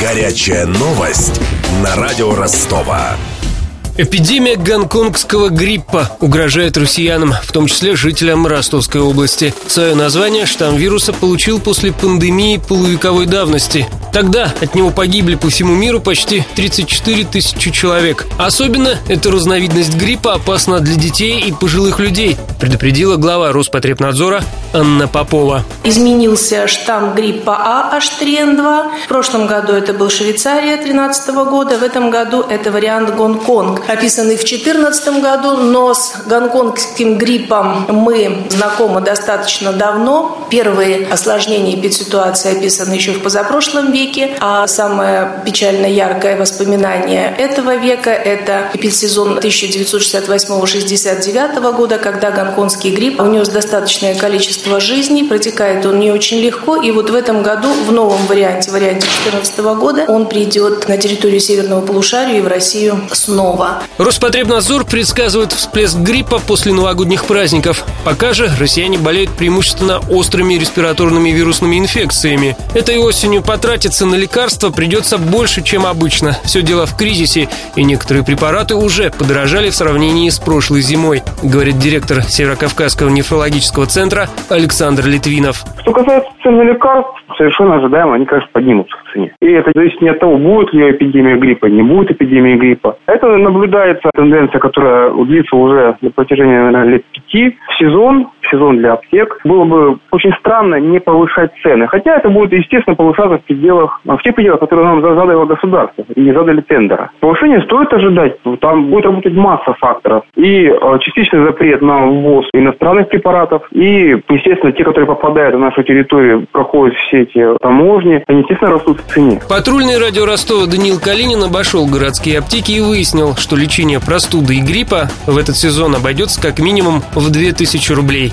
Горячая новость на радио Ростова. Эпидемия гонконгского гриппа угрожает россиянам, в том числе жителям Ростовской области. Свое название штамм вируса получил после пандемии полувековой давности. Тогда от него погибли по всему миру почти 34 тысячи человек. Особенно эта разновидность гриппа опасна для детей и пожилых людей, предупредила глава Роспотребнадзора Анна Попова. Изменился штамм гриппа А H3N2. В прошлом году это был Швейцария 2013 года, в этом году это вариант Гонконг описанный в 2014 году, но с гонконгским гриппом мы знакомы достаточно давно. Первые осложнения эпидситуации описаны еще в позапрошлом веке, а самое печально яркое воспоминание этого века – это эпидсезон 1968-69 года, когда гонконгский грипп унес достаточное количество жизней, протекает он не очень легко, и вот в этом году в новом варианте, варианте 2014 года, он придет на территорию северного полушария и в Россию снова. Роспотребнадзор предсказывает всплеск гриппа после новогодних праздников. Пока же россияне болеют преимущественно острыми респираторными вирусными инфекциями. Этой осенью потратиться на лекарства придется больше, чем обычно. Все дело в кризисе, и некоторые препараты уже подорожали в сравнении с прошлой зимой, говорит директор Северокавказского нефрологического центра Александр Литвинов. Что касается цены лекарств, совершенно ожидаемо они, конечно, поднимутся цене. И это зависит не от того, будет ли эпидемия гриппа, не будет эпидемии гриппа. Это наблюдается тенденция, которая длится уже на протяжении, наверное, лет пяти. В сезон, в сезон для аптек, было бы очень странно не повышать цены. Хотя это будет, естественно, повышаться в пределах, в тех пределах, которые нам задало государство и не задали тендера. Повышение стоит ожидать, там будет работать масса факторов. И э, частичный запрет на ввоз иностранных препаратов, и, естественно, те, которые попадают на нашу территорию, проходят все эти таможни, они, естественно, растут в цене. Патрульный радио Ростова Даниил Калинин обошел городские аптеки и выяснил, что лечение простуды и гриппа в этот сезон обойдется как минимум в 2000 рублей.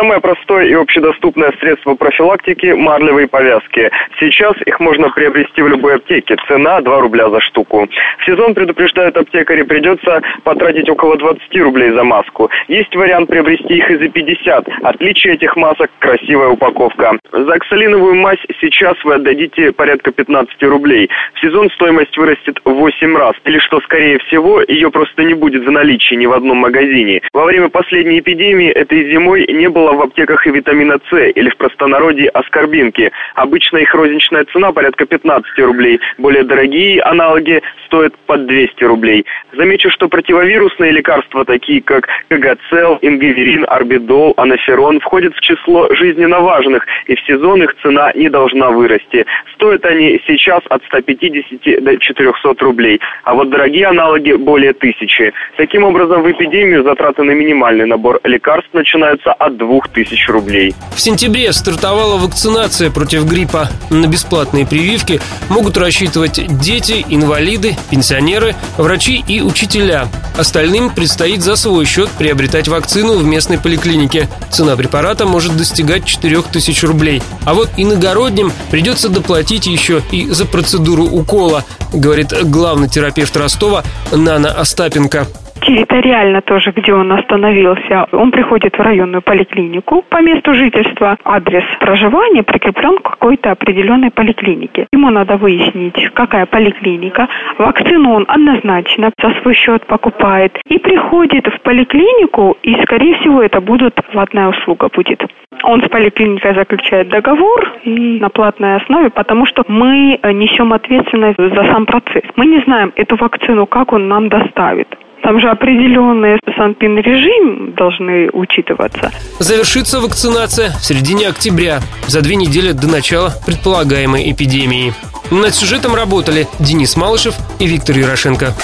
Самое простое и общедоступное средство профилактики – марлевые повязки. Сейчас их можно приобрести в любой аптеке. Цена 2 рубля за штуку. В сезон, предупреждают аптекари, придется потратить около 20 рублей за маску. Есть вариант приобрести их и за 50. Отличие этих масок – красивая упаковка. За оксалиновую мазь сейчас вы отдадите порядка 15 рублей. В сезон стоимость вырастет в 8 раз. Или что, скорее всего, ее просто не будет в наличии ни в одном магазине. Во время последней эпидемии этой зимой не было в аптеках и витамина С, или в простонародье аскорбинки. Обычно их розничная цена порядка 15 рублей. Более дорогие аналоги стоят под 200 рублей. Замечу, что противовирусные лекарства, такие как Кагацел, Ингиверин, Арбидол, Анаферон, входят в число жизненно важных, и в сезон их цена не должна вырасти. Стоят они сейчас от 150 до 400 рублей, а вот дорогие аналоги более тысячи. Таким образом, в эпидемию затраты на минимальный набор лекарств начинаются от 2 2000 рублей. В сентябре стартовала вакцинация против гриппа. На бесплатные прививки могут рассчитывать дети, инвалиды, пенсионеры, врачи и учителя. Остальным предстоит за свой счет приобретать вакцину в местной поликлинике. Цена препарата может достигать 4000 рублей. А вот иногородним придется доплатить еще и за процедуру укола, говорит главный терапевт Ростова Нана Остапенко территориально тоже, где он остановился, он приходит в районную поликлинику по месту жительства. Адрес проживания прикреплен к какой-то определенной поликлинике. Ему надо выяснить, какая поликлиника. Вакцину он однозначно за свой счет покупает. И приходит в поликлинику, и, скорее всего, это будет платная услуга будет. Он с поликлиникой заключает договор и на платной основе, потому что мы несем ответственность за сам процесс. Мы не знаем эту вакцину, как он нам доставит. Там же определенные санпин-режим должны учитываться. Завершится вакцинация в середине октября, за две недели до начала предполагаемой эпидемии. Над сюжетом работали Денис Малышев и Виктор Ярошенко.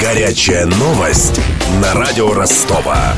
Горячая новость на радио Ростова.